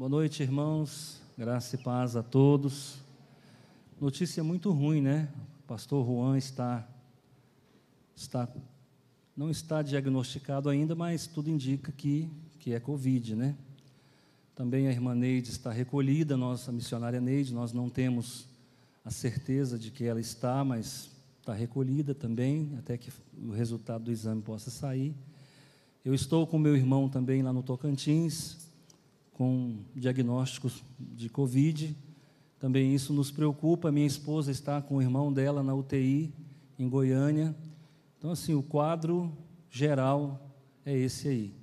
Boa noite, irmãos. Graça e paz a todos. Notícia muito ruim, né? O pastor Juan está, está não está diagnosticado ainda, mas tudo indica que, que é Covid, né? Também a irmã Neide está recolhida, nossa missionária Neide, nós não temos a certeza de que ela está, mas está recolhida também, até que o resultado do exame possa sair. Eu estou com meu irmão também lá no Tocantins, com diagnósticos de Covid. Também isso nos preocupa. Minha esposa está com o irmão dela na UTI, em Goiânia. Então, assim, o quadro geral é esse aí.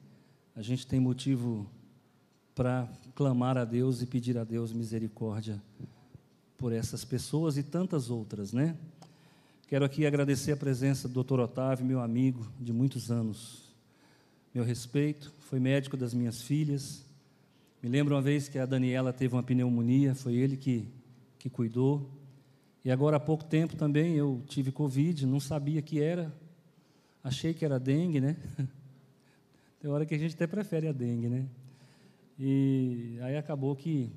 A gente tem motivo para clamar a Deus e pedir a Deus misericórdia por essas pessoas e tantas outras, né? Quero aqui agradecer a presença do Dr. Otávio, meu amigo de muitos anos. Meu respeito, foi médico das minhas filhas, me lembro uma vez que a Daniela teve uma pneumonia, foi ele que, que cuidou. E agora há pouco tempo também eu tive Covid, não sabia que era, achei que era dengue, né? Tem hora que a gente até prefere a dengue, né? E aí acabou que,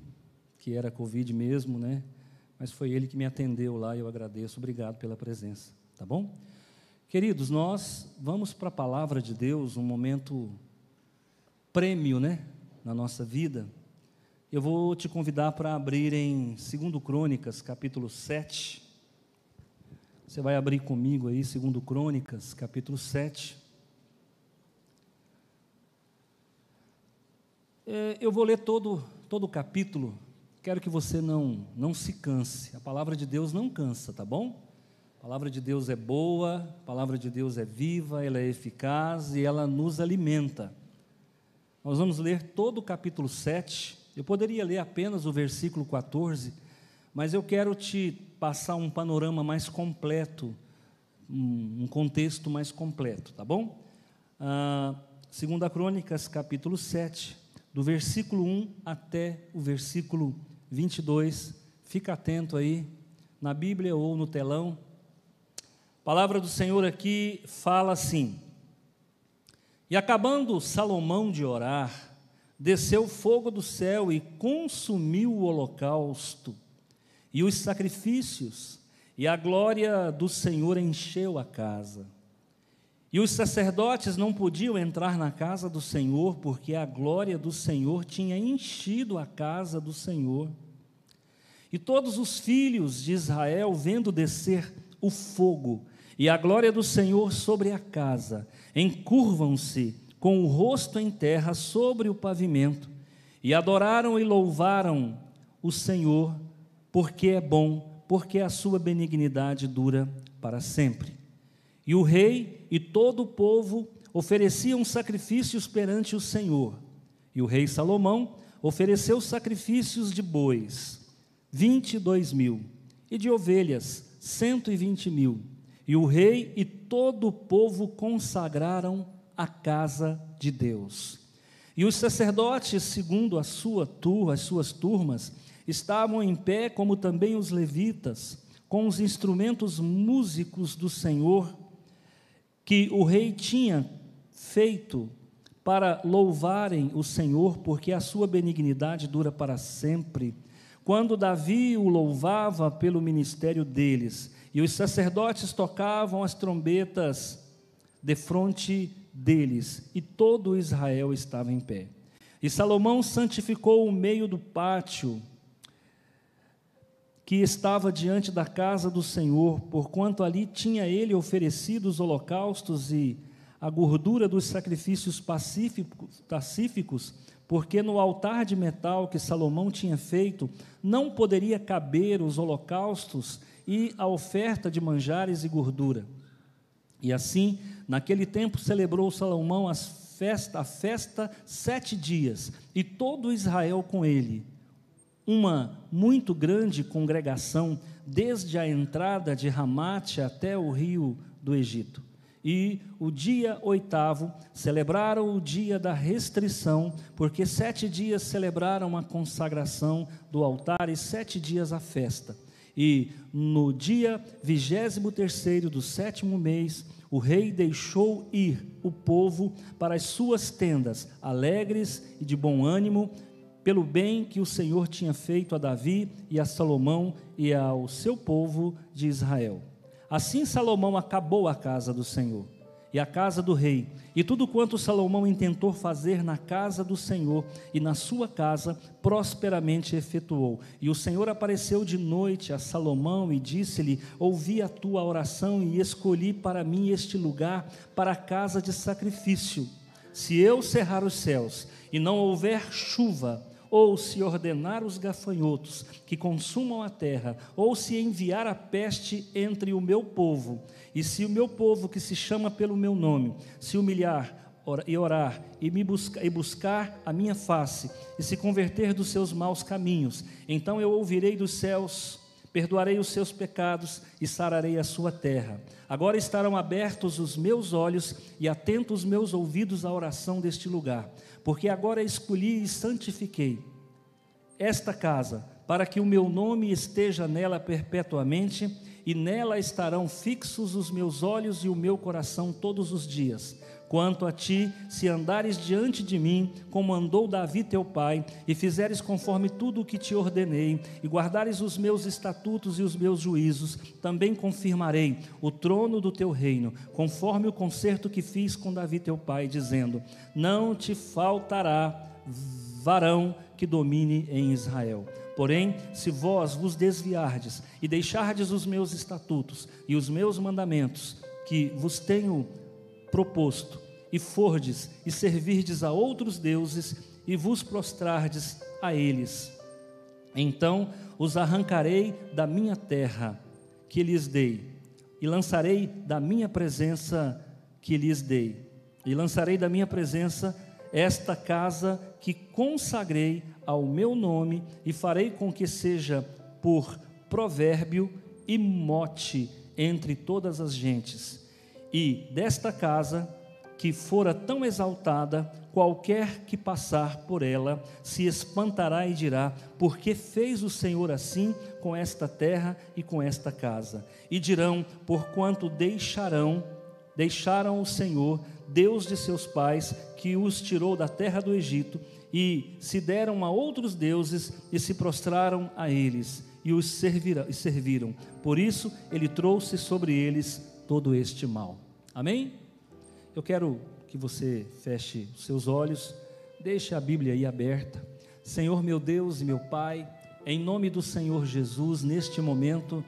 que era Covid mesmo, né? Mas foi ele que me atendeu lá e eu agradeço. Obrigado pela presença, tá bom? Queridos, nós vamos para a palavra de Deus, um momento prêmio, né? Na nossa vida, eu vou te convidar para abrir em 2 Crônicas, capítulo 7. Você vai abrir comigo aí, 2 Crônicas, capítulo 7. É, eu vou ler todo, todo o capítulo, quero que você não, não se canse. A palavra de Deus não cansa, tá bom? A palavra de Deus é boa, a palavra de Deus é viva, ela é eficaz e ela nos alimenta. Nós vamos ler todo o capítulo 7. Eu poderia ler apenas o versículo 14, mas eu quero te passar um panorama mais completo, um contexto mais completo, tá bom? Ah, segunda Crônicas, capítulo 7, do versículo 1 até o versículo 22. Fica atento aí, na Bíblia ou no telão. A palavra do Senhor aqui fala assim: e acabando Salomão de orar, desceu fogo do céu e consumiu o holocausto e os sacrifícios, e a glória do Senhor encheu a casa. E os sacerdotes não podiam entrar na casa do Senhor, porque a glória do Senhor tinha enchido a casa do Senhor. E todos os filhos de Israel, vendo descer o fogo e a glória do Senhor sobre a casa, encurvam-se com o rosto em terra sobre o pavimento e adoraram e louvaram o Senhor, porque é bom, porque a sua benignidade dura para sempre. E o rei e todo o povo ofereciam sacrifícios perante o Senhor. E o rei Salomão ofereceu sacrifícios de bois, vinte e dois mil, e de ovelhas, cento e vinte mil e o rei e todo o povo consagraram a casa de Deus. E os sacerdotes, segundo a sua turma, as suas turmas, estavam em pé, como também os levitas, com os instrumentos músicos do Senhor, que o rei tinha feito para louvarem o Senhor, porque a sua benignidade dura para sempre. Quando Davi o louvava pelo ministério deles, e os sacerdotes tocavam as trombetas de frente deles, e todo Israel estava em pé. E Salomão santificou o meio do pátio que estava diante da casa do Senhor, porquanto ali tinha ele oferecido os holocaustos e a gordura dos sacrifícios pacíficos, porque no altar de metal que Salomão tinha feito, não poderia caber os holocaustos e a oferta de manjares e gordura. E assim, naquele tempo, celebrou Salomão as festa, a festa sete dias, e todo Israel com ele. Uma muito grande congregação, desde a entrada de Ramate até o rio do Egito. E o dia oitavo celebraram o dia da restrição, porque sete dias celebraram a consagração do altar e sete dias a festa. E no dia vigésimo terceiro do sétimo mês, o rei deixou ir o povo para as suas tendas, alegres e de bom ânimo, pelo bem que o Senhor tinha feito a Davi e a Salomão e ao seu povo de Israel. Assim Salomão acabou a casa do Senhor e a casa do rei, e tudo quanto Salomão intentou fazer na casa do Senhor e na sua casa, prosperamente efetuou. E o Senhor apareceu de noite a Salomão e disse-lhe: Ouvi a tua oração e escolhi para mim este lugar para a casa de sacrifício. Se eu cerrar os céus e não houver chuva, ou se ordenar os gafanhotos que consumam a terra, ou se enviar a peste entre o meu povo, e se o meu povo que se chama pelo meu nome se humilhar e orar e me buscar, e buscar a minha face e se converter dos seus maus caminhos, então eu ouvirei dos céus, perdoarei os seus pecados e sararei a sua terra. Agora estarão abertos os meus olhos e atentos os meus ouvidos à oração deste lugar porque agora escolhi e santifiquei esta casa, para que o meu nome esteja nela perpetuamente, e nela estarão fixos os meus olhos e o meu coração todos os dias. Quanto a ti, se andares diante de mim, como andou Davi teu pai, e fizeres conforme tudo o que te ordenei, e guardares os meus estatutos e os meus juízos, também confirmarei o trono do teu reino, conforme o concerto que fiz com Davi teu pai, dizendo: Não te faltará varão que domine em Israel. Porém, se vós vos desviardes e deixardes os meus estatutos e os meus mandamentos, que vos tenho proposto, e fordes e servirdes a outros deuses e vos prostrardes a eles. Então os arrancarei da minha terra que lhes dei, e lançarei da minha presença que lhes dei, e lançarei da minha presença esta casa que consagrei ao meu nome, e farei com que seja por provérbio e mote entre todas as gentes e desta casa, que fora tão exaltada, qualquer que passar por ela se espantará e dirá: Por que fez o Senhor assim com esta terra e com esta casa? E dirão: Porquanto deixarão, deixaram o Senhor, Deus de seus pais, que os tirou da terra do Egito, e se deram a outros deuses e se prostraram a eles e os serviram. Por isso ele trouxe sobre eles todo este mal. Amém? Eu quero que você feche os seus olhos, deixe a Bíblia aí aberta. Senhor meu Deus e meu Pai, em nome do Senhor Jesus, neste momento,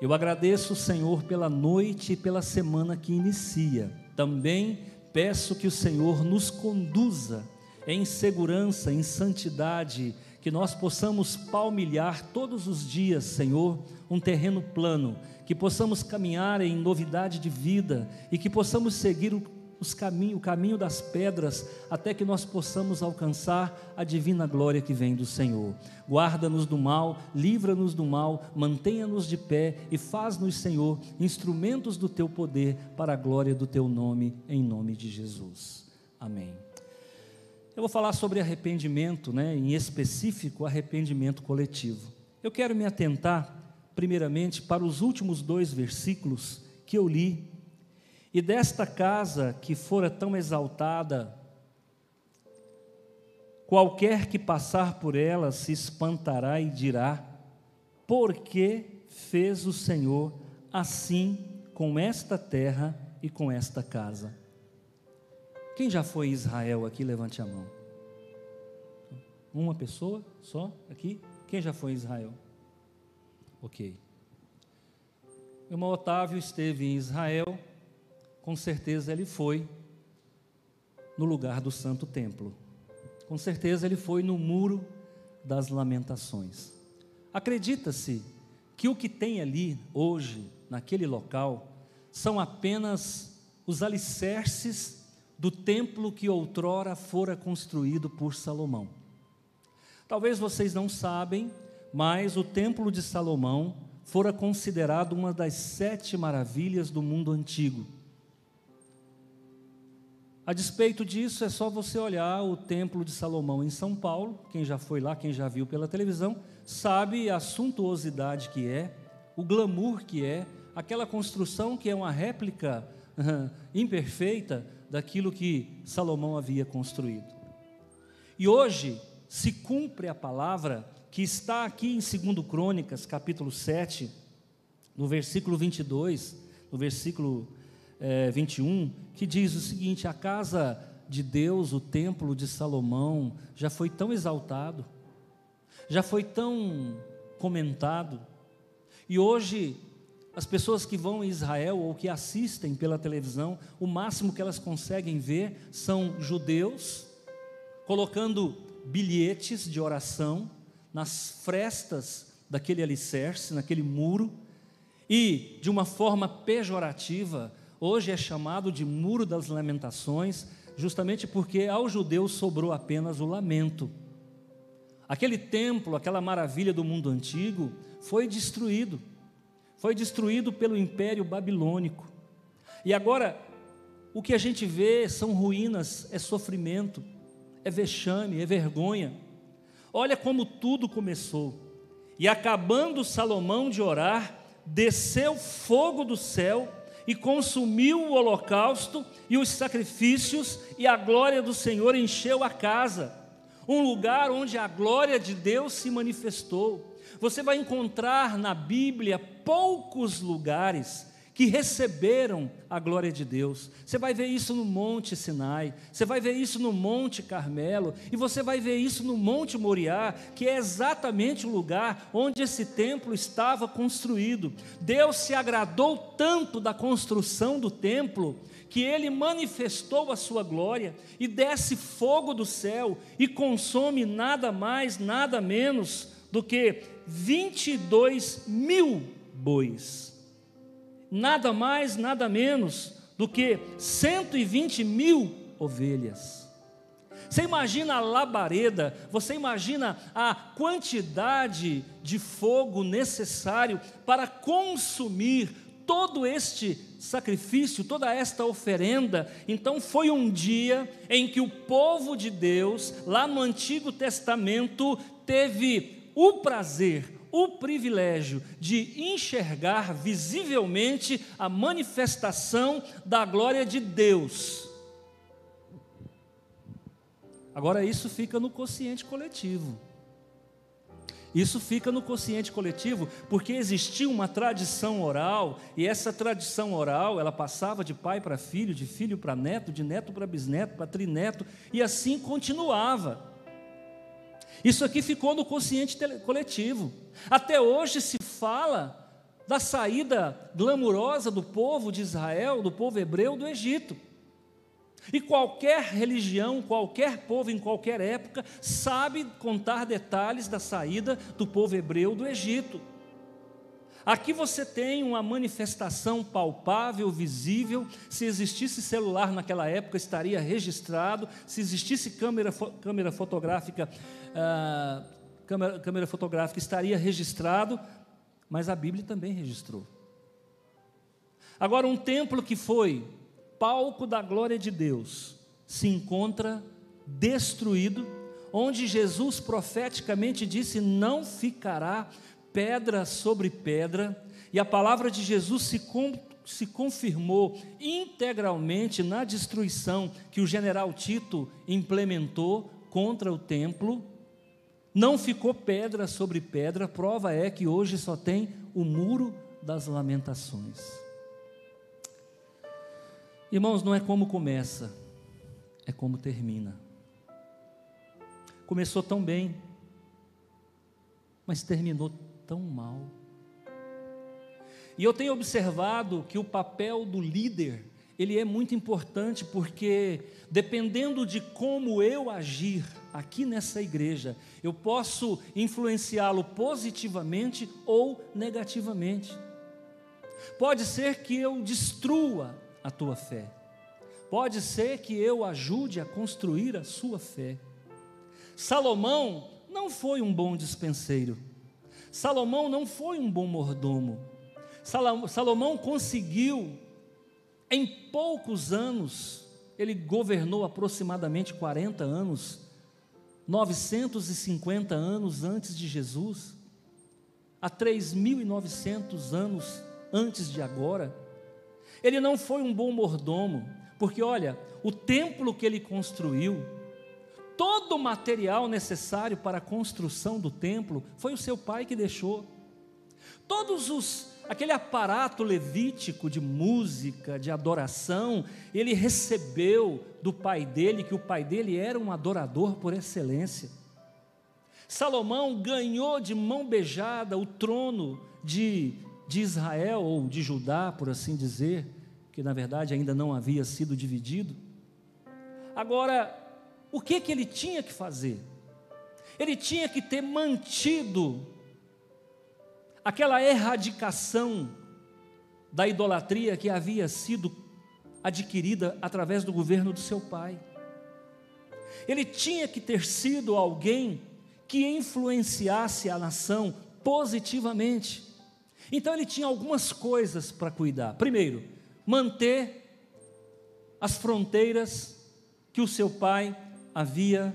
eu agradeço, Senhor, pela noite e pela semana que inicia. Também peço que o Senhor nos conduza em segurança, em santidade, que nós possamos palmilhar todos os dias, Senhor, um terreno plano, que possamos caminhar em novidade de vida e que possamos seguir o, os caminho, o caminho das pedras até que nós possamos alcançar a divina glória que vem do Senhor. Guarda-nos do mal, livra-nos do mal, mantenha-nos de pé e faz-nos, Senhor, instrumentos do teu poder para a glória do teu nome, em nome de Jesus. Amém. Eu vou falar sobre arrependimento, né, em específico, arrependimento coletivo. Eu quero me atentar, primeiramente, para os últimos dois versículos que eu li. E desta casa que fora tão exaltada, qualquer que passar por ela se espantará e dirá: Por que fez o Senhor assim com esta terra e com esta casa? Quem já foi Israel aqui, levante a mão. Uma pessoa só aqui? Quem já foi Israel? Ok. O irmão Otávio esteve em Israel, com certeza ele foi no lugar do Santo Templo. Com certeza ele foi no Muro das Lamentações. Acredita-se que o que tem ali hoje, naquele local, são apenas os alicerces do templo que outrora fora construído por Salomão. Talvez vocês não sabem, mas o templo de Salomão fora considerado uma das sete maravilhas do mundo antigo. A despeito disso, é só você olhar o Templo de Salomão em São Paulo. Quem já foi lá, quem já viu pela televisão, sabe a suntuosidade que é, o glamour que é, aquela construção que é uma réplica imperfeita daquilo que Salomão havia construído. E hoje, se cumpre a palavra que está aqui em 2 Crônicas, capítulo 7, no versículo 22, no versículo é, 21, que diz o seguinte: A casa de Deus, o templo de Salomão, já foi tão exaltado, já foi tão comentado, e hoje as pessoas que vão em Israel ou que assistem pela televisão, o máximo que elas conseguem ver são judeus colocando bilhetes de oração nas frestas daquele alicerce, naquele muro, e de uma forma pejorativa, hoje é chamado de Muro das Lamentações, justamente porque ao judeu sobrou apenas o lamento. Aquele templo, aquela maravilha do mundo antigo, foi destruído. Foi destruído pelo Império Babilônico. E agora, o que a gente vê são ruínas, é sofrimento, é vexame, é vergonha. Olha como tudo começou. E acabando Salomão de orar, desceu fogo do céu e consumiu o holocausto e os sacrifícios, e a glória do Senhor encheu a casa, um lugar onde a glória de Deus se manifestou. Você vai encontrar na Bíblia poucos lugares que receberam a glória de Deus. Você vai ver isso no Monte Sinai, você vai ver isso no Monte Carmelo, e você vai ver isso no Monte Moriá, que é exatamente o lugar onde esse templo estava construído. Deus se agradou tanto da construção do templo que ele manifestou a sua glória e desce fogo do céu e consome nada mais, nada menos do que 22 mil bois nada mais, nada menos do que 120 mil ovelhas. Você imagina a labareda, você imagina a quantidade de fogo necessário para consumir todo este sacrifício, toda esta oferenda. Então foi um dia em que o povo de Deus, lá no Antigo Testamento, teve o prazer, o privilégio de enxergar visivelmente a manifestação da glória de Deus. Agora, isso fica no consciente coletivo. Isso fica no consciente coletivo porque existia uma tradição oral e essa tradição oral ela passava de pai para filho, de filho para neto, de neto para bisneto, para trineto e assim continuava. Isso aqui ficou no consciente coletivo. Até hoje se fala da saída glamurosa do povo de Israel, do povo hebreu do Egito. E qualquer religião, qualquer povo em qualquer época sabe contar detalhes da saída do povo hebreu do Egito. Aqui você tem uma manifestação palpável, visível. Se existisse celular naquela época, estaria registrado. Se existisse câmera, câmera fotográfica, ah, câmera, câmera fotográfica, estaria registrado. Mas a Bíblia também registrou. Agora, um templo que foi palco da glória de Deus se encontra destruído, onde Jesus profeticamente disse: não ficará pedra sobre pedra, e a palavra de Jesus se, com, se confirmou integralmente na destruição que o general Tito implementou contra o templo. Não ficou pedra sobre pedra, prova é que hoje só tem o muro das lamentações. Irmãos, não é como começa, é como termina. Começou tão bem, mas terminou tão mal. E eu tenho observado que o papel do líder, ele é muito importante porque dependendo de como eu agir aqui nessa igreja, eu posso influenciá-lo positivamente ou negativamente. Pode ser que eu destrua a tua fé. Pode ser que eu ajude a construir a sua fé. Salomão não foi um bom dispenseiro. Salomão não foi um bom mordomo. Salomão conseguiu, em poucos anos, ele governou aproximadamente 40 anos, 950 anos antes de Jesus, há 3.900 anos antes de agora. Ele não foi um bom mordomo, porque olha, o templo que ele construiu, todo o material necessário para a construção do templo foi o seu pai que deixou. Todos os aquele aparato levítico de música, de adoração, ele recebeu do pai dele, que o pai dele era um adorador por excelência. Salomão ganhou de mão beijada o trono de, de Israel, ou de Judá, por assim dizer, que na verdade ainda não havia sido dividido. Agora, o que que ele tinha que fazer? Ele tinha que ter mantido aquela erradicação da idolatria que havia sido adquirida através do governo do seu pai. Ele tinha que ter sido alguém que influenciasse a nação positivamente. Então ele tinha algumas coisas para cuidar. Primeiro, manter as fronteiras que o seu pai havia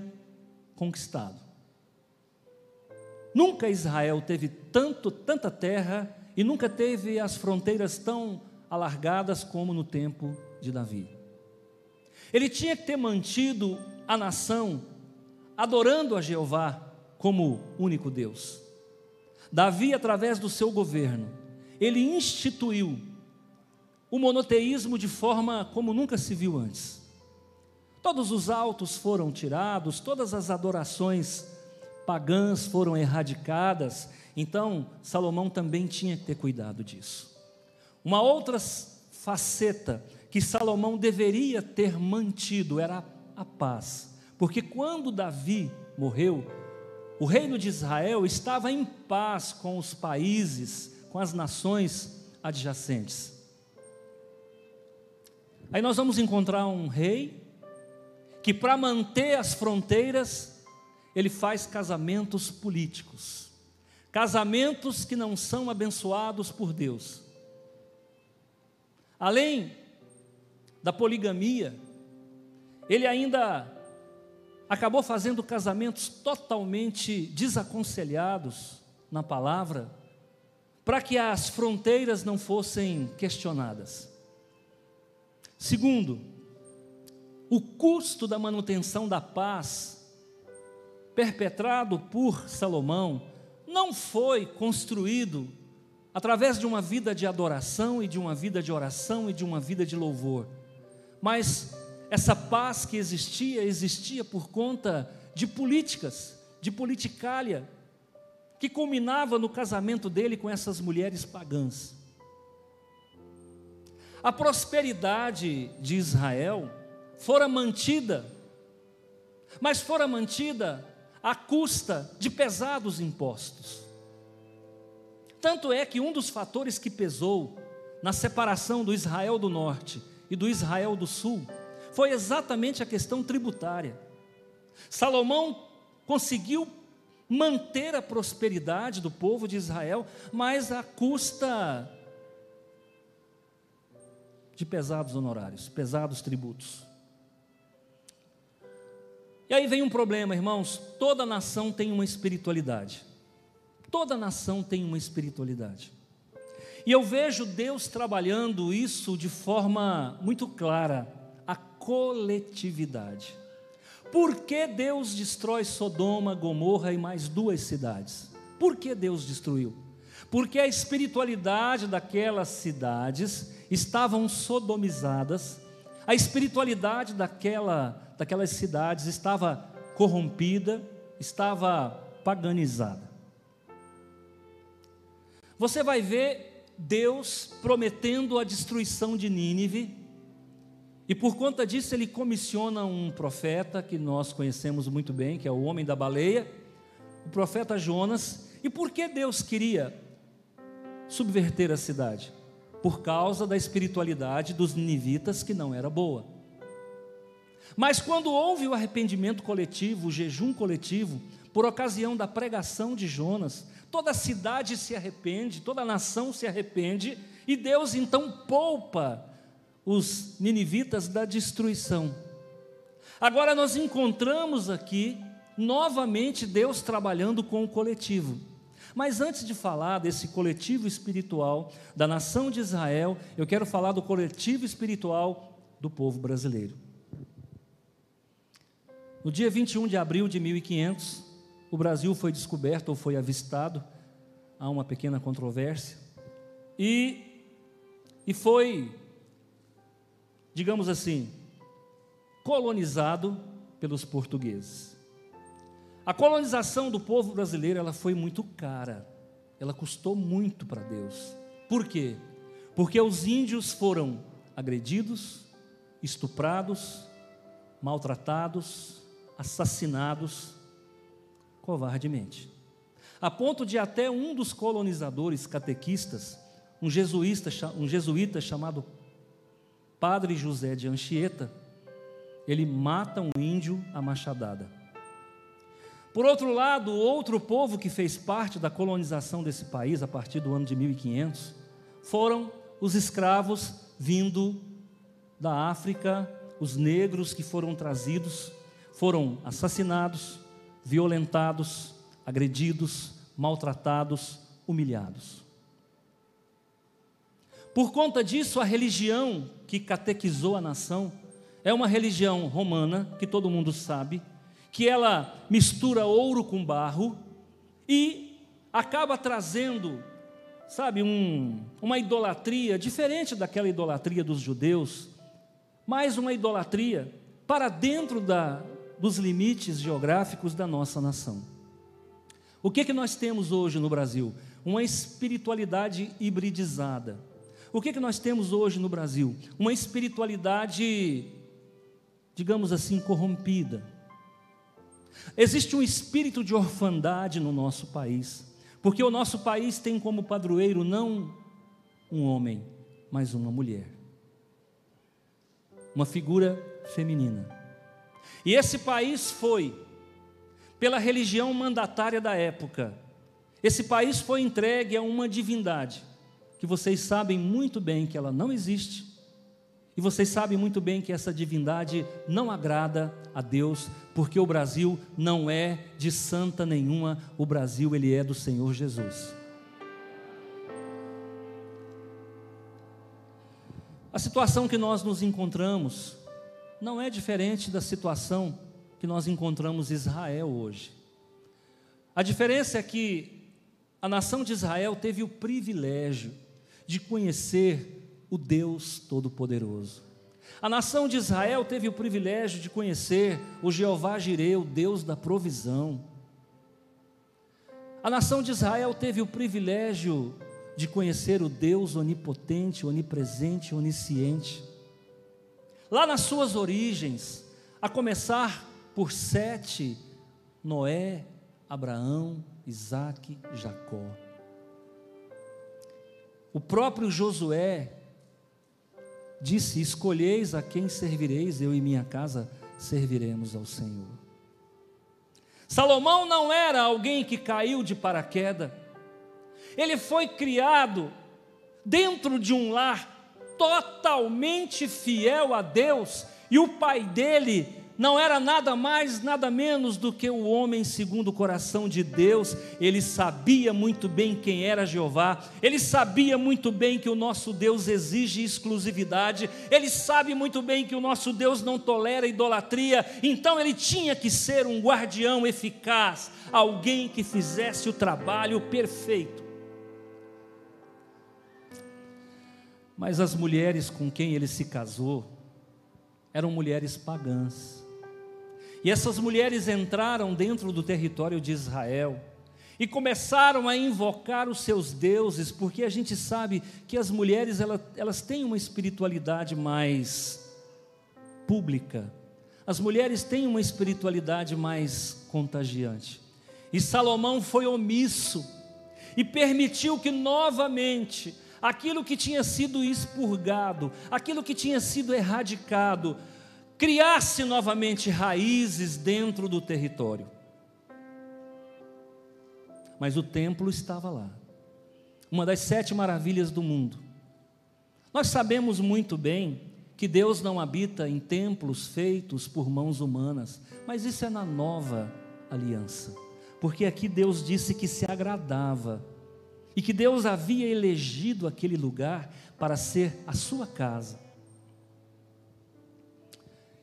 conquistado. Nunca Israel teve tanto, tanta terra e nunca teve as fronteiras tão alargadas como no tempo de Davi. Ele tinha que ter mantido a nação adorando a Jeová como único Deus. Davi, através do seu governo, ele instituiu o monoteísmo de forma como nunca se viu antes. Todos os altos foram tirados, todas as adorações pagãs foram erradicadas. Então, Salomão também tinha que ter cuidado disso. Uma outra faceta que Salomão deveria ter mantido era a paz, porque quando Davi morreu, o reino de Israel estava em paz com os países, com as nações adjacentes. Aí nós vamos encontrar um rei que para manter as fronteiras, ele faz casamentos políticos. Casamentos que não são abençoados por Deus. Além da poligamia, ele ainda acabou fazendo casamentos totalmente desaconselhados na palavra, para que as fronteiras não fossem questionadas. Segundo, o custo da manutenção da paz, perpetrado por Salomão, não foi construído através de uma vida de adoração e de uma vida de oração e de uma vida de louvor, mas essa paz que existia, existia por conta de políticas, de politicália, que culminava no casamento dele com essas mulheres pagãs. A prosperidade de Israel fora mantida, mas fora mantida à custa de pesados impostos. Tanto é que um dos fatores que pesou na separação do Israel do norte e do Israel do sul foi exatamente a questão tributária. Salomão conseguiu manter a prosperidade do povo de Israel, mas à custa de pesados honorários, pesados tributos. E aí vem um problema, irmãos: toda nação tem uma espiritualidade. Toda nação tem uma espiritualidade. E eu vejo Deus trabalhando isso de forma muito clara, a coletividade. Por que Deus destrói Sodoma, Gomorra e mais duas cidades? Por que Deus destruiu? Porque a espiritualidade daquelas cidades estavam sodomizadas, a espiritualidade daquela daquelas cidades estava corrompida, estava paganizada. Você vai ver Deus prometendo a destruição de Nínive, e por conta disso ele comissiona um profeta que nós conhecemos muito bem, que é o homem da baleia, o profeta Jonas. E por que Deus queria subverter a cidade? Por causa da espiritualidade dos ninivitas que não era boa. Mas quando houve o arrependimento coletivo, o jejum coletivo, por ocasião da pregação de Jonas, toda a cidade se arrepende, toda a nação se arrepende, e Deus então poupa os ninivitas da destruição. Agora nós encontramos aqui novamente Deus trabalhando com o coletivo. Mas antes de falar desse coletivo espiritual da nação de Israel, eu quero falar do coletivo espiritual do povo brasileiro. No dia 21 de abril de 1500, o Brasil foi descoberto ou foi avistado, há uma pequena controvérsia, e, e foi, digamos assim, colonizado pelos portugueses. A colonização do povo brasileiro ela foi muito cara, ela custou muito para Deus. Por quê? Porque os índios foram agredidos, estuprados, maltratados, assassinados covardemente. A ponto de até um dos colonizadores catequistas, um jesuíta, um jesuíta chamado Padre José de Anchieta, ele mata um índio a machadada. Por outro lado, outro povo que fez parte da colonização desse país a partir do ano de 1500 foram os escravos vindo da África, os negros que foram trazidos, foram assassinados, violentados, agredidos, maltratados, humilhados. Por conta disso, a religião que catequizou a nação é uma religião romana, que todo mundo sabe, que ela mistura ouro com barro e acaba trazendo, sabe, um, uma idolatria diferente daquela idolatria dos judeus, mais uma idolatria para dentro da, dos limites geográficos da nossa nação. O que, que nós temos hoje no Brasil? Uma espiritualidade hibridizada. O que, que nós temos hoje no Brasil? Uma espiritualidade digamos assim, corrompida. Existe um espírito de orfandade no nosso país, porque o nosso país tem como padroeiro não um homem, mas uma mulher, uma figura feminina. E esse país foi, pela religião mandatária da época, esse país foi entregue a uma divindade, que vocês sabem muito bem que ela não existe, e vocês sabem muito bem que essa divindade não agrada a Deus, porque o Brasil não é de santa nenhuma, o Brasil ele é do Senhor Jesus. A situação que nós nos encontramos não é diferente da situação que nós encontramos Israel hoje. A diferença é que a nação de Israel teve o privilégio de conhecer o Deus Todo-Poderoso. A nação de Israel teve o privilégio de conhecer o Jeová Jireu, Deus da provisão. A nação de Israel teve o privilégio de conhecer o Deus onipotente, onipresente, onisciente. Lá nas suas origens, a começar por Sete, Noé, Abraão, Isaac, Jacó. O próprio Josué disse: Escolheis a quem servireis, eu e minha casa serviremos ao Senhor. Salomão não era alguém que caiu de paraquedas, ele foi criado dentro de um lar totalmente fiel a Deus, e o pai dele não era nada mais, nada menos do que o homem segundo o coração de Deus. Ele sabia muito bem quem era Jeová, ele sabia muito bem que o nosso Deus exige exclusividade, ele sabe muito bem que o nosso Deus não tolera idolatria, então ele tinha que ser um guardião eficaz, alguém que fizesse o trabalho perfeito. Mas as mulheres com quem ele se casou eram mulheres pagãs e essas mulheres entraram dentro do território de Israel e começaram a invocar os seus deuses, porque a gente sabe que as mulheres elas, elas têm uma espiritualidade mais pública, as mulheres têm uma espiritualidade mais contagiante. E Salomão foi omisso e permitiu que novamente aquilo que tinha sido expurgado, aquilo que tinha sido erradicado, criasse novamente raízes dentro do território. Mas o templo estava lá, uma das sete maravilhas do mundo. Nós sabemos muito bem que Deus não habita em templos feitos por mãos humanas, mas isso é na nova aliança, porque aqui Deus disse que se agradava e que Deus havia elegido aquele lugar para ser a sua casa.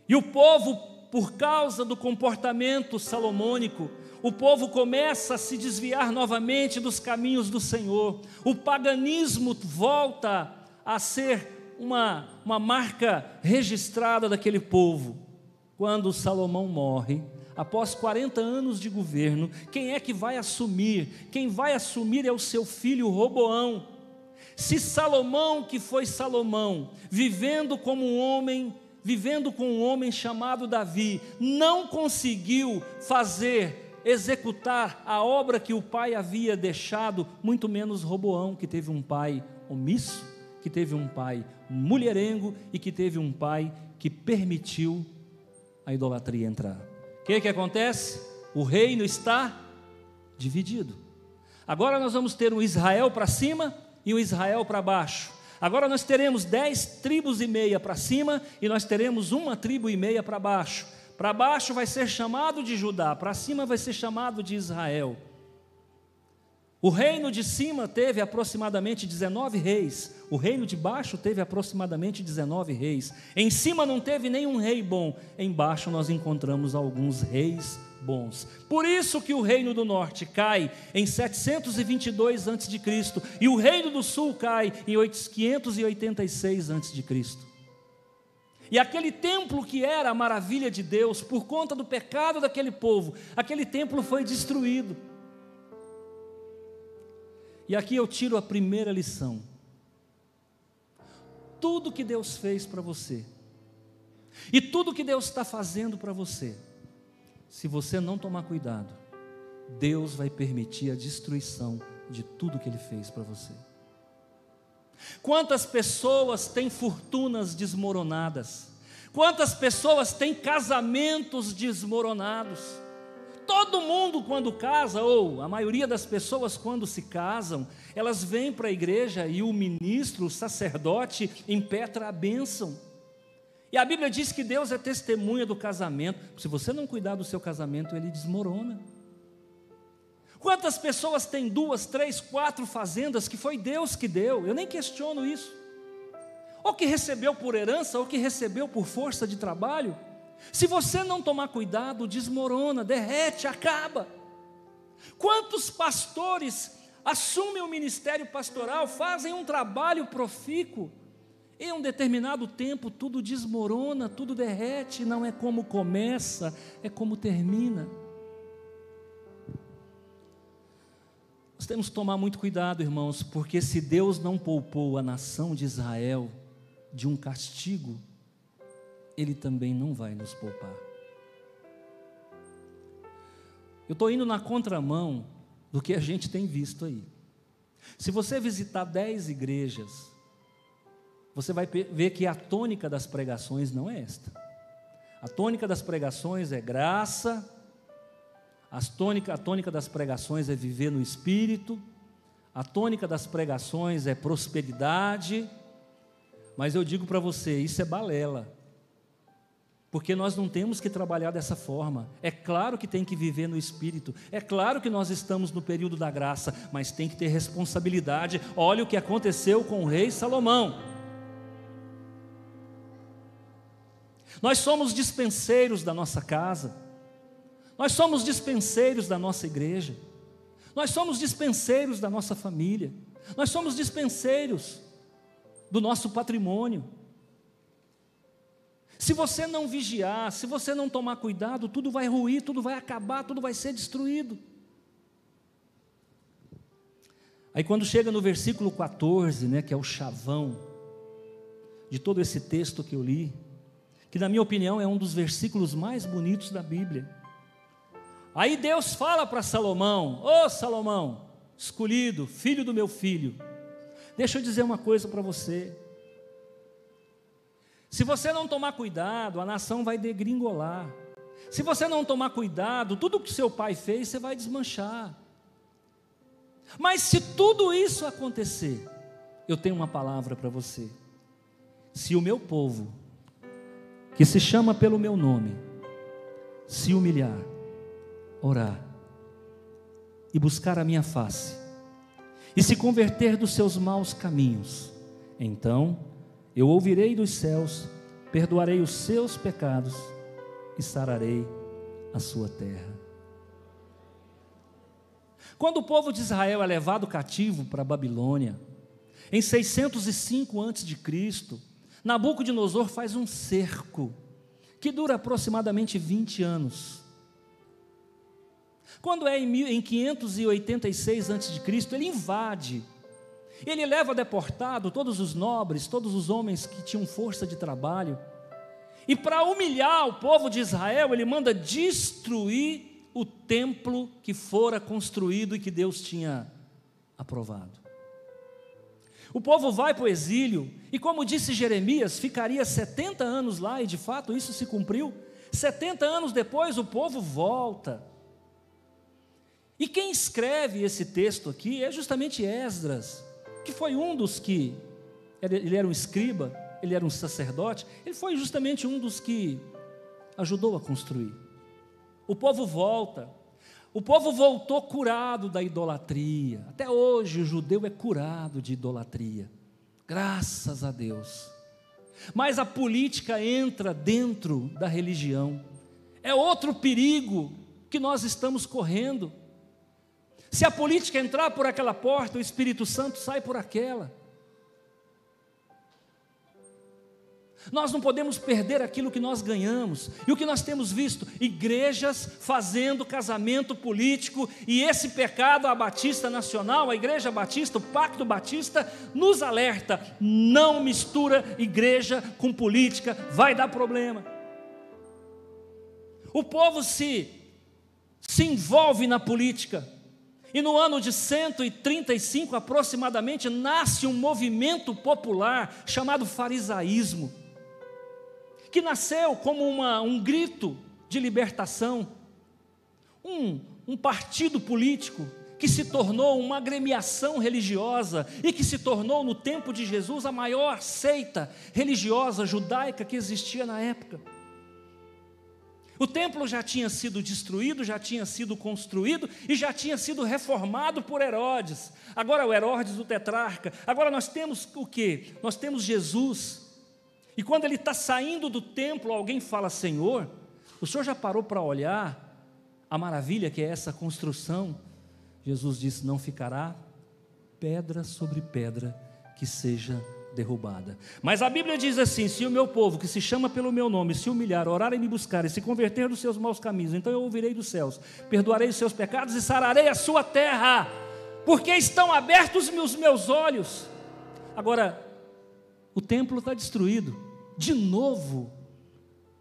E o povo por causa do comportamento salomônico, o povo começa a se desviar novamente dos caminhos do Senhor. O paganismo volta a ser uma, uma marca registrada daquele povo. Quando Salomão morre, após 40 anos de governo, quem é que vai assumir? Quem vai assumir é o seu filho Roboão. Se Salomão, que foi Salomão, vivendo como um homem, vivendo com um homem chamado Davi, não conseguiu fazer, executar a obra que o pai havia deixado, muito menos Roboão, que teve um pai omisso, que teve um pai mulherengo e que teve um pai que permitiu a idolatria entrar. O que, que acontece? O reino está dividido. Agora nós vamos ter um Israel para cima e um Israel para baixo. Agora nós teremos dez tribos e meia para cima e nós teremos uma tribo e meia para baixo. Para baixo vai ser chamado de Judá, para cima vai ser chamado de Israel. O reino de cima teve aproximadamente 19 reis, o reino de baixo teve aproximadamente 19 reis. Em cima não teve nenhum rei bom, embaixo nós encontramos alguns reis bons. Por isso que o reino do norte cai em 722 a.C. e o reino do sul cai em 586 a.C. E aquele templo que era a maravilha de Deus, por conta do pecado daquele povo, aquele templo foi destruído. E aqui eu tiro a primeira lição. Tudo que Deus fez para você, e tudo que Deus está fazendo para você, se você não tomar cuidado, Deus vai permitir a destruição de tudo que Ele fez para você. Quantas pessoas têm fortunas desmoronadas? Quantas pessoas têm casamentos desmoronados? Todo mundo, quando casa, ou a maioria das pessoas, quando se casam, elas vêm para a igreja e o ministro, o sacerdote, impetra a bênção. E a Bíblia diz que Deus é testemunha do casamento. Se você não cuidar do seu casamento, ele desmorona. Quantas pessoas têm duas, três, quatro fazendas que foi Deus que deu? Eu nem questiono isso. Ou que recebeu por herança, ou que recebeu por força de trabalho. Se você não tomar cuidado, desmorona, derrete, acaba. Quantos pastores assumem o ministério pastoral, fazem um trabalho profícuo, em um determinado tempo tudo desmorona, tudo derrete, não é como começa, é como termina. Nós temos que tomar muito cuidado, irmãos, porque se Deus não poupou a nação de Israel de um castigo, ele também não vai nos poupar. Eu estou indo na contramão do que a gente tem visto aí. Se você visitar dez igrejas, você vai ver que a tônica das pregações não é esta. A tônica das pregações é graça, tônica, a tônica das pregações é viver no Espírito, a tônica das pregações é prosperidade, mas eu digo para você, isso é balela porque nós não temos que trabalhar dessa forma. É claro que tem que viver no Espírito, é claro que nós estamos no período da graça, mas tem que ter responsabilidade. Olha o que aconteceu com o rei Salomão. Nós somos dispenseiros da nossa casa, nós somos dispenseiros da nossa igreja, nós somos dispenseiros da nossa família, nós somos dispenseiros do nosso patrimônio. Se você não vigiar, se você não tomar cuidado, tudo vai ruir, tudo vai acabar, tudo vai ser destruído. Aí quando chega no versículo 14, né, que é o chavão de todo esse texto que eu li, que na minha opinião é um dos versículos mais bonitos da Bíblia. Aí Deus fala para Salomão: Ô oh, Salomão, escolhido, filho do meu filho, deixa eu dizer uma coisa para você. Se você não tomar cuidado, a nação vai degringolar. Se você não tomar cuidado, tudo que seu pai fez, você vai desmanchar. Mas se tudo isso acontecer, eu tenho uma palavra para você. Se o meu povo, que se chama pelo meu nome, se humilhar, orar e buscar a minha face, e se converter dos seus maus caminhos, então eu ouvirei dos céus, perdoarei os seus pecados e sararei a sua terra. Quando o povo de Israel é levado cativo para a Babilônia, em 605 a.C., Nabucodonosor faz um cerco que dura aproximadamente 20 anos. Quando é em 586 a.C., ele invade. Ele leva deportado todos os nobres, todos os homens que tinham força de trabalho. E para humilhar o povo de Israel, ele manda destruir o templo que fora construído e que Deus tinha aprovado. O povo vai para o exílio, e como disse Jeremias, ficaria 70 anos lá, e de fato isso se cumpriu. 70 anos depois o povo volta. E quem escreve esse texto aqui é justamente Esdras, que foi um dos que, ele era um escriba, ele era um sacerdote, ele foi justamente um dos que ajudou a construir. O povo volta. O povo voltou curado da idolatria. Até hoje o judeu é curado de idolatria. Graças a Deus. Mas a política entra dentro da religião. É outro perigo que nós estamos correndo. Se a política entrar por aquela porta, o Espírito Santo sai por aquela. Nós não podemos perder aquilo que nós ganhamos. E o que nós temos visto? Igrejas fazendo casamento político, e esse pecado, a Batista Nacional, a Igreja Batista, o Pacto Batista, nos alerta: não mistura igreja com política, vai dar problema. O povo se, se envolve na política, e no ano de 135 aproximadamente nasce um movimento popular chamado farisaísmo que nasceu como uma, um grito de libertação, um, um partido político que se tornou uma agremiação religiosa e que se tornou, no tempo de Jesus, a maior seita religiosa judaica que existia na época. O templo já tinha sido destruído, já tinha sido construído e já tinha sido reformado por Herodes. Agora o Herodes, o tetrarca. Agora nós temos o que? Nós temos Jesus e quando ele está saindo do templo, alguém fala: Senhor, o senhor já parou para olhar a maravilha que é essa construção? Jesus disse: Não ficará pedra sobre pedra que seja derrubada. Mas a Bíblia diz assim: se o meu povo, que se chama pelo meu nome, se humilhar, orar e me buscar e se converter dos seus maus caminhos, então eu ouvirei dos céus, perdoarei os seus pecados e sararei a sua terra, porque estão abertos os meus olhos. Agora, o templo está destruído, de novo,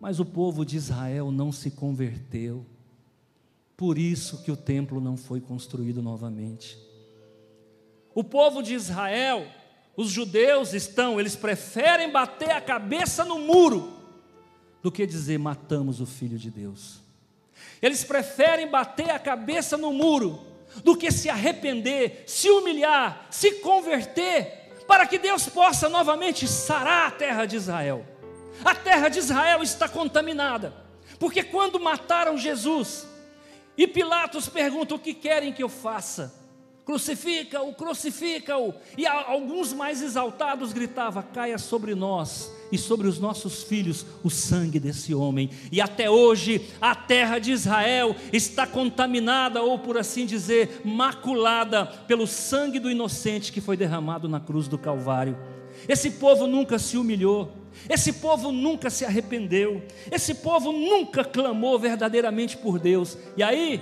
mas o povo de Israel não se converteu. Por isso que o templo não foi construído novamente. O povo de Israel, os judeus estão, eles preferem bater a cabeça no muro do que dizer matamos o filho de Deus. Eles preferem bater a cabeça no muro do que se arrepender, se humilhar, se converter para que Deus possa novamente sarar a terra de Israel. A terra de Israel está contaminada, porque quando mataram Jesus, e Pilatos pergunta: o que querem que eu faça? Crucifica-o, crucifica-o. E alguns mais exaltados gritavam: caia sobre nós e sobre os nossos filhos o sangue desse homem. E até hoje a terra de Israel está contaminada, ou por assim dizer, maculada pelo sangue do inocente que foi derramado na cruz do Calvário. Esse povo nunca se humilhou. Esse povo nunca se arrependeu, esse povo nunca clamou verdadeiramente por Deus. E aí,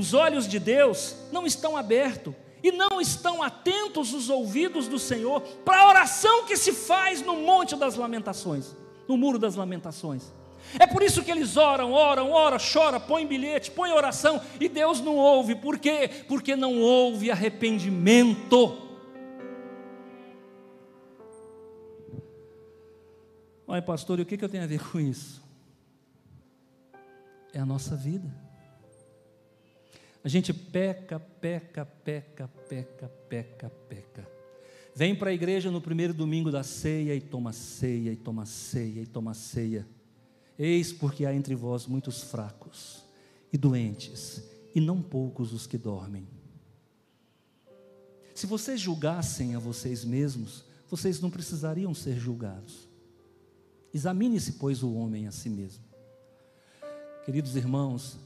os olhos de Deus não estão abertos e não estão atentos os ouvidos do Senhor para a oração que se faz no Monte das Lamentações, no Muro das Lamentações. É por isso que eles oram, oram, oram, choram, põem bilhete, põem oração e Deus não ouve. Por quê? Porque não houve arrependimento. Olha, pastor, e o que eu tenho a ver com isso? É a nossa vida. A gente peca, peca, peca, peca, peca, peca. Vem para a igreja no primeiro domingo da ceia e toma ceia, e toma ceia, e toma ceia. Eis porque há entre vós muitos fracos e doentes, e não poucos os que dormem. Se vocês julgassem a vocês mesmos, vocês não precisariam ser julgados. Examine-se, pois, o homem a si mesmo. Queridos irmãos,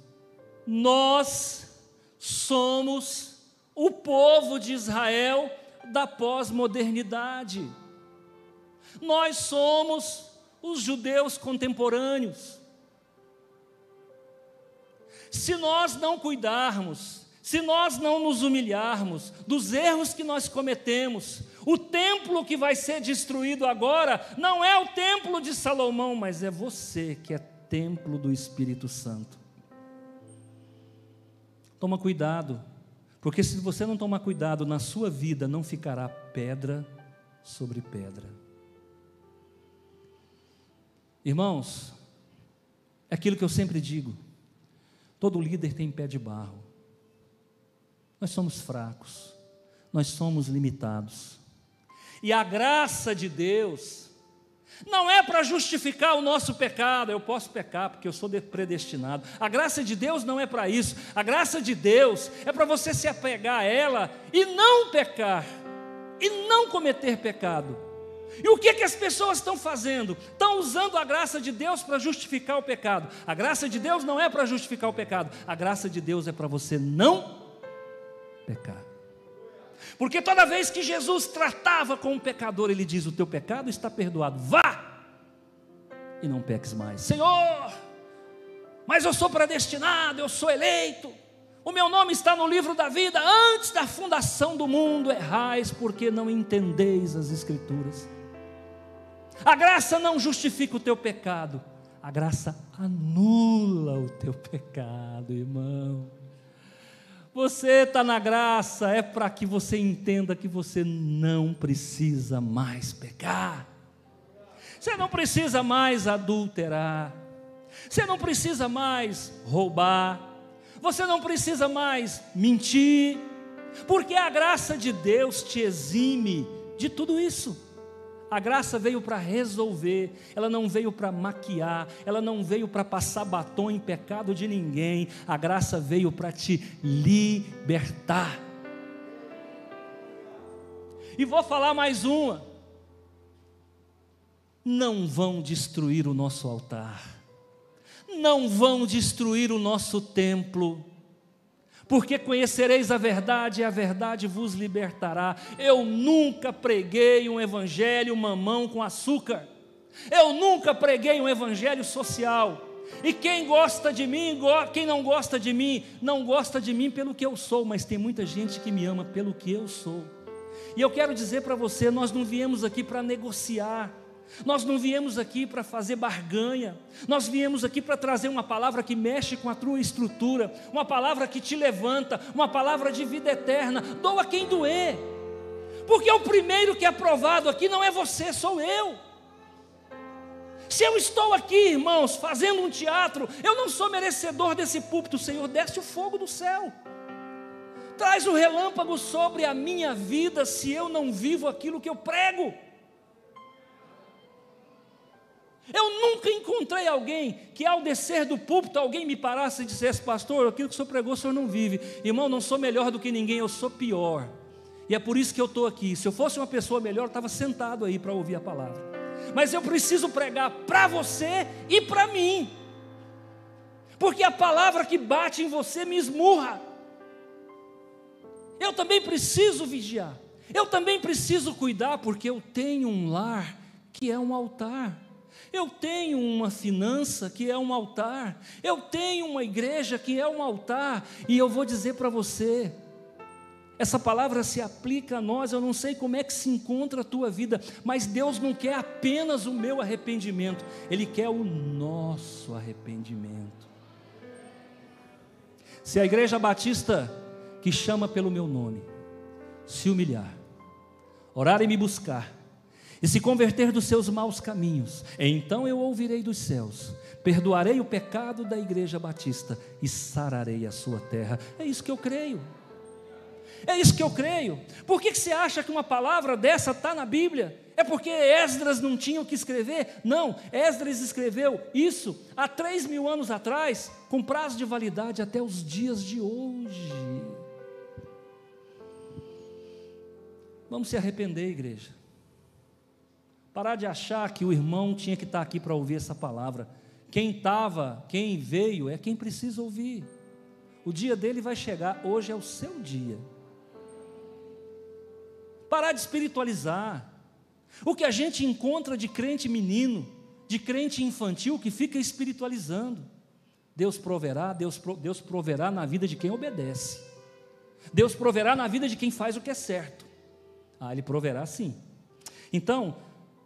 nós somos o povo de Israel da pós-modernidade. Nós somos os judeus contemporâneos. Se nós não cuidarmos, se nós não nos humilharmos dos erros que nós cometemos, o templo que vai ser destruído agora não é o templo de Salomão, mas é você que é templo do Espírito Santo. Toma cuidado, porque se você não tomar cuidado, na sua vida não ficará pedra sobre pedra. Irmãos, é aquilo que eu sempre digo: todo líder tem pé de barro. Nós somos fracos, nós somos limitados. E a graça de Deus não é para justificar o nosso pecado, eu posso pecar porque eu sou predestinado. A graça de Deus não é para isso. A graça de Deus é para você se apegar a ela e não pecar, e não cometer pecado. E o que, que as pessoas estão fazendo? Estão usando a graça de Deus para justificar o pecado. A graça de Deus não é para justificar o pecado, a graça de Deus é para você não pecar. Porque toda vez que Jesus tratava com um pecador, ele diz: O teu pecado está perdoado, vá e não peques mais. Senhor, mas eu sou predestinado, eu sou eleito, o meu nome está no livro da vida antes da fundação do mundo. Errais porque não entendeis as Escrituras. A graça não justifica o teu pecado, a graça anula o teu pecado, irmão. Você está na graça, é para que você entenda que você não precisa mais pecar. Você não precisa mais adulterar. Você não precisa mais roubar. Você não precisa mais mentir. Porque a graça de Deus te exime de tudo isso. A graça veio para resolver, ela não veio para maquiar, ela não veio para passar batom em pecado de ninguém, a graça veio para te libertar. E vou falar mais uma. Não vão destruir o nosso altar, não vão destruir o nosso templo, porque conhecereis a verdade e a verdade vos libertará. Eu nunca preguei um evangelho mamão com açúcar. Eu nunca preguei um evangelho social. E quem gosta de mim, quem não gosta de mim, não gosta de mim pelo que eu sou, mas tem muita gente que me ama pelo que eu sou. E eu quero dizer para você, nós não viemos aqui para negociar. Nós não viemos aqui para fazer barganha, nós viemos aqui para trazer uma palavra que mexe com a tua estrutura, uma palavra que te levanta, uma palavra de vida eterna. Doa quem doer, porque o primeiro que é aprovado aqui não é você, sou eu. Se eu estou aqui, irmãos, fazendo um teatro, eu não sou merecedor desse púlpito, Senhor, desce o fogo do céu. Traz o relâmpago sobre a minha vida se eu não vivo aquilo que eu prego. Eu nunca encontrei alguém que, ao descer do púlpito, alguém me parasse e dissesse: Pastor, aquilo que o senhor pregou, o senhor não vive. Irmão, não sou melhor do que ninguém, eu sou pior. E é por isso que eu estou aqui. Se eu fosse uma pessoa melhor, eu estava sentado aí para ouvir a palavra. Mas eu preciso pregar para você e para mim, porque a palavra que bate em você me esmurra. Eu também preciso vigiar, eu também preciso cuidar, porque eu tenho um lar que é um altar. Eu tenho uma finança que é um altar, eu tenho uma igreja que é um altar, e eu vou dizer para você, essa palavra se aplica a nós, eu não sei como é que se encontra a tua vida, mas Deus não quer apenas o meu arrependimento, Ele quer o nosso arrependimento. Se a igreja batista que chama pelo meu nome se humilhar, orar e me buscar, e se converter dos seus maus caminhos, então eu ouvirei dos céus, perdoarei o pecado da igreja batista e sararei a sua terra. É isso que eu creio. É isso que eu creio. Por que, você acha que uma palavra dessa está na Bíblia? É porque Esdras não tinha o que escrever? Não, Esdras escreveu isso há três mil anos atrás, com prazo de validade até os dias de hoje. Vamos se arrepender, igreja. Parar de achar que o irmão tinha que estar aqui para ouvir essa palavra. Quem estava, quem veio, é quem precisa ouvir. O dia dele vai chegar, hoje é o seu dia. Parar de espiritualizar. O que a gente encontra de crente menino, de crente infantil que fica espiritualizando. Deus proverá, Deus, Deus proverá na vida de quem obedece. Deus proverá na vida de quem faz o que é certo. Ah, Ele proverá sim. Então,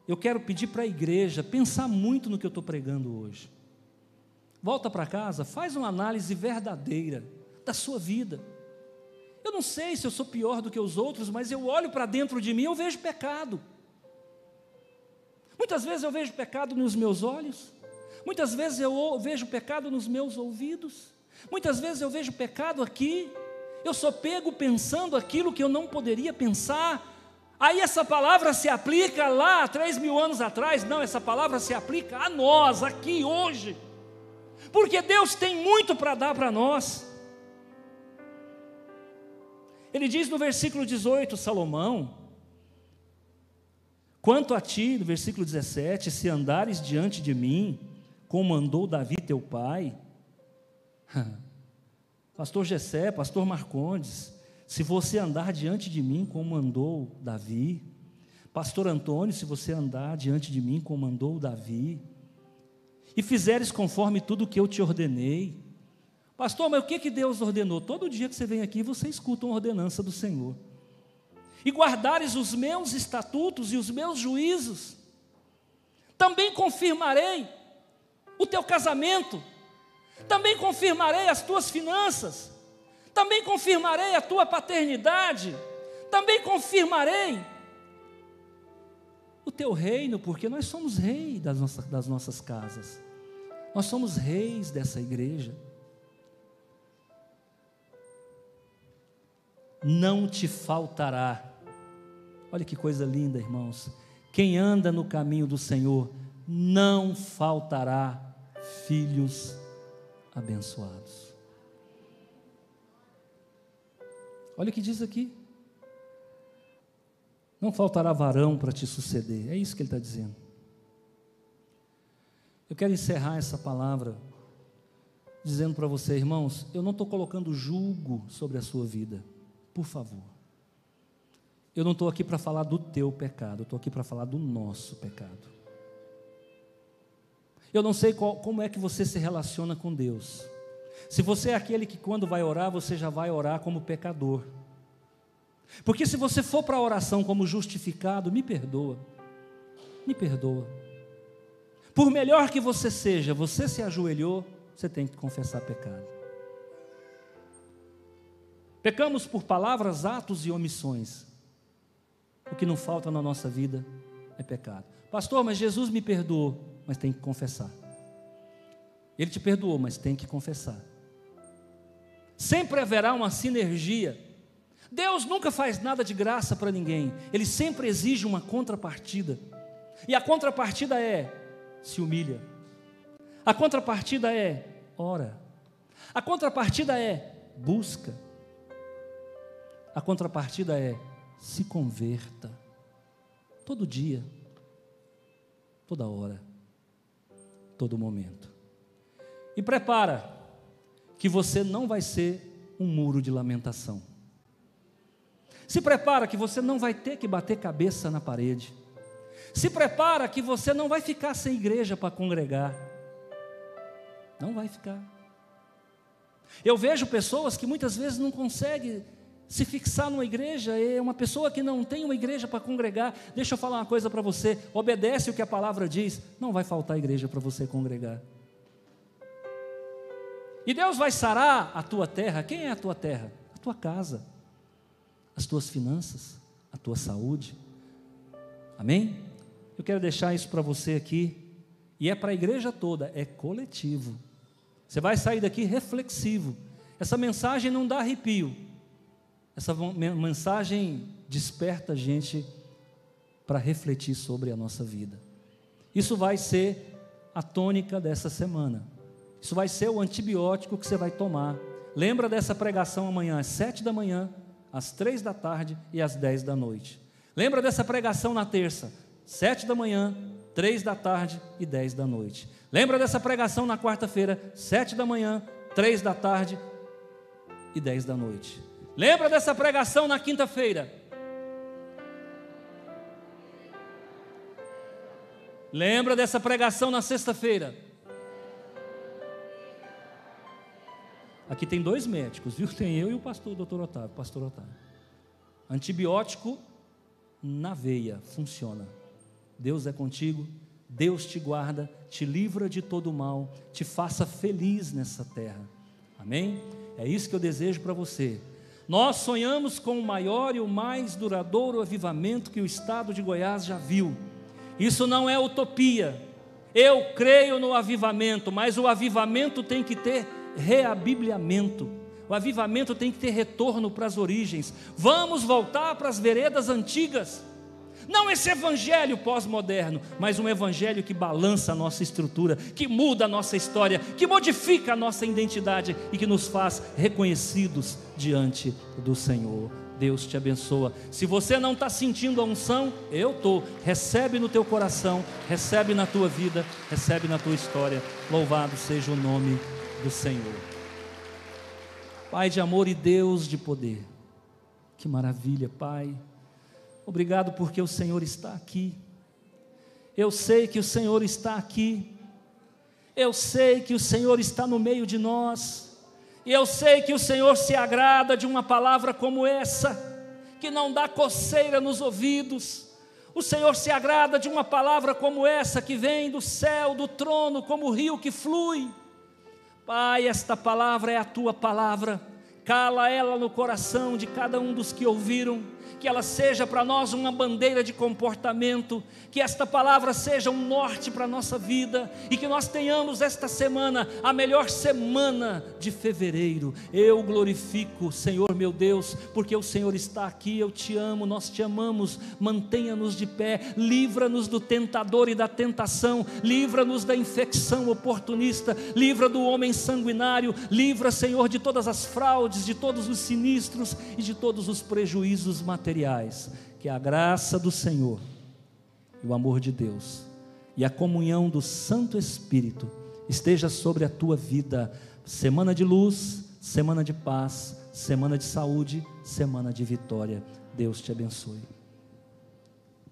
eu quero pedir para a igreja pensar muito no que eu estou pregando hoje. Volta para casa, faz uma análise verdadeira da sua vida. Eu não sei se eu sou pior do que os outros, mas eu olho para dentro de mim e eu vejo pecado. Muitas vezes eu vejo pecado nos meus olhos, muitas vezes eu vejo pecado nos meus ouvidos, muitas vezes eu vejo pecado aqui, eu sou pego pensando aquilo que eu não poderia pensar. Aí essa palavra se aplica lá três mil anos atrás, não, essa palavra se aplica a nós, aqui, hoje, porque Deus tem muito para dar para nós. Ele diz no versículo 18, Salomão, Quanto a ti, no versículo 17, se andares diante de mim, como andou Davi teu pai, pastor Gessé, pastor Marcondes, se você andar diante de mim como andou Davi, pastor Antônio, se você andar diante de mim como andou Davi, e fizeres conforme tudo o que eu te ordenei, pastor, mas o que, que Deus ordenou? Todo dia que você vem aqui, você escuta uma ordenança do Senhor e guardares os meus estatutos e os meus juízos, também confirmarei o teu casamento, também confirmarei as tuas finanças, também confirmarei a tua paternidade, também confirmarei o teu reino, porque nós somos rei das nossas, das nossas casas, nós somos reis dessa igreja. Não te faltará Olha que coisa linda, irmãos. Quem anda no caminho do Senhor não faltará filhos abençoados. Olha o que diz aqui. Não faltará varão para te suceder. É isso que ele está dizendo. Eu quero encerrar essa palavra dizendo para você, irmãos, eu não estou colocando julgo sobre a sua vida. Por favor. Eu não estou aqui para falar do teu pecado, eu estou aqui para falar do nosso pecado. Eu não sei qual, como é que você se relaciona com Deus. Se você é aquele que quando vai orar, você já vai orar como pecador. Porque se você for para a oração como justificado, me perdoa. Me perdoa. Por melhor que você seja, você se ajoelhou, você tem que confessar pecado. Pecamos por palavras, atos e omissões. O que não falta na nossa vida é pecado. Pastor, mas Jesus me perdoou, mas tem que confessar. Ele te perdoou, mas tem que confessar. Sempre haverá uma sinergia. Deus nunca faz nada de graça para ninguém. Ele sempre exige uma contrapartida. E a contrapartida é se humilha. A contrapartida é ora. A contrapartida é busca. A contrapartida é se converta. Todo dia, toda hora, todo momento. E prepara que você não vai ser um muro de lamentação. Se prepara que você não vai ter que bater cabeça na parede. Se prepara que você não vai ficar sem igreja para congregar. Não vai ficar. Eu vejo pessoas que muitas vezes não conseguem se fixar numa igreja, é uma pessoa que não tem uma igreja para congregar. Deixa eu falar uma coisa para você: obedece o que a palavra diz, não vai faltar igreja para você congregar. E Deus vai sarar a tua terra. Quem é a tua terra? A tua casa, as tuas finanças, a tua saúde. Amém? Eu quero deixar isso para você aqui. E é para a igreja toda, é coletivo. Você vai sair daqui reflexivo. Essa mensagem não dá arrepio, essa mensagem desperta a gente para refletir sobre a nossa vida. Isso vai ser a tônica dessa semana. Isso vai ser o antibiótico que você vai tomar. Lembra dessa pregação amanhã às sete da manhã, às três da tarde e às dez da noite. Lembra dessa pregação na terça, sete da manhã, três da tarde e dez da noite. Lembra dessa pregação na quarta-feira, sete da manhã, três da tarde e dez da noite. Lembra dessa pregação na quinta-feira? Lembra dessa pregação na sexta-feira? Aqui tem dois médicos, viu? Tem eu e o pastor, o doutor Otávio, pastor Otávio. Antibiótico na veia, funciona. Deus é contigo, Deus te guarda, te livra de todo mal, te faça feliz nessa terra. Amém? É isso que eu desejo para você. Nós sonhamos com o maior e o mais duradouro avivamento que o estado de Goiás já viu. Isso não é utopia. Eu creio no avivamento, mas o avivamento tem que ter reabibliamento. O avivamento tem que ter retorno para as origens. Vamos voltar para as veredas antigas. Não esse evangelho pós-moderno, mas um evangelho que balança a nossa estrutura, que muda a nossa história, que modifica a nossa identidade e que nos faz reconhecidos diante do Senhor. Deus te abençoa. Se você não está sentindo a unção, eu estou. Recebe no teu coração, recebe na tua vida, recebe na tua história. Louvado seja o nome do Senhor. Pai de amor e Deus de poder. Que maravilha, Pai. Obrigado porque o Senhor está aqui. Eu sei que o Senhor está aqui. Eu sei que o Senhor está no meio de nós. E eu sei que o Senhor se agrada de uma palavra como essa, que não dá coceira nos ouvidos. O Senhor se agrada de uma palavra como essa, que vem do céu, do trono, como o rio que flui. Pai, esta palavra é a tua palavra. Cala ela no coração de cada um dos que ouviram que ela seja para nós uma bandeira de comportamento, que esta palavra seja um norte para a nossa vida e que nós tenhamos esta semana a melhor semana de fevereiro. Eu glorifico, Senhor meu Deus, porque o Senhor está aqui, eu te amo, nós te amamos. Mantenha-nos de pé, livra-nos do tentador e da tentação, livra-nos da infecção oportunista, livra do homem sanguinário, livra, Senhor, de todas as fraudes, de todos os sinistros e de todos os prejuízos materiais materiais, que a graça do Senhor e o amor de Deus e a comunhão do Santo Espírito esteja sobre a tua vida. Semana de luz, semana de paz, semana de saúde, semana de vitória. Deus te abençoe.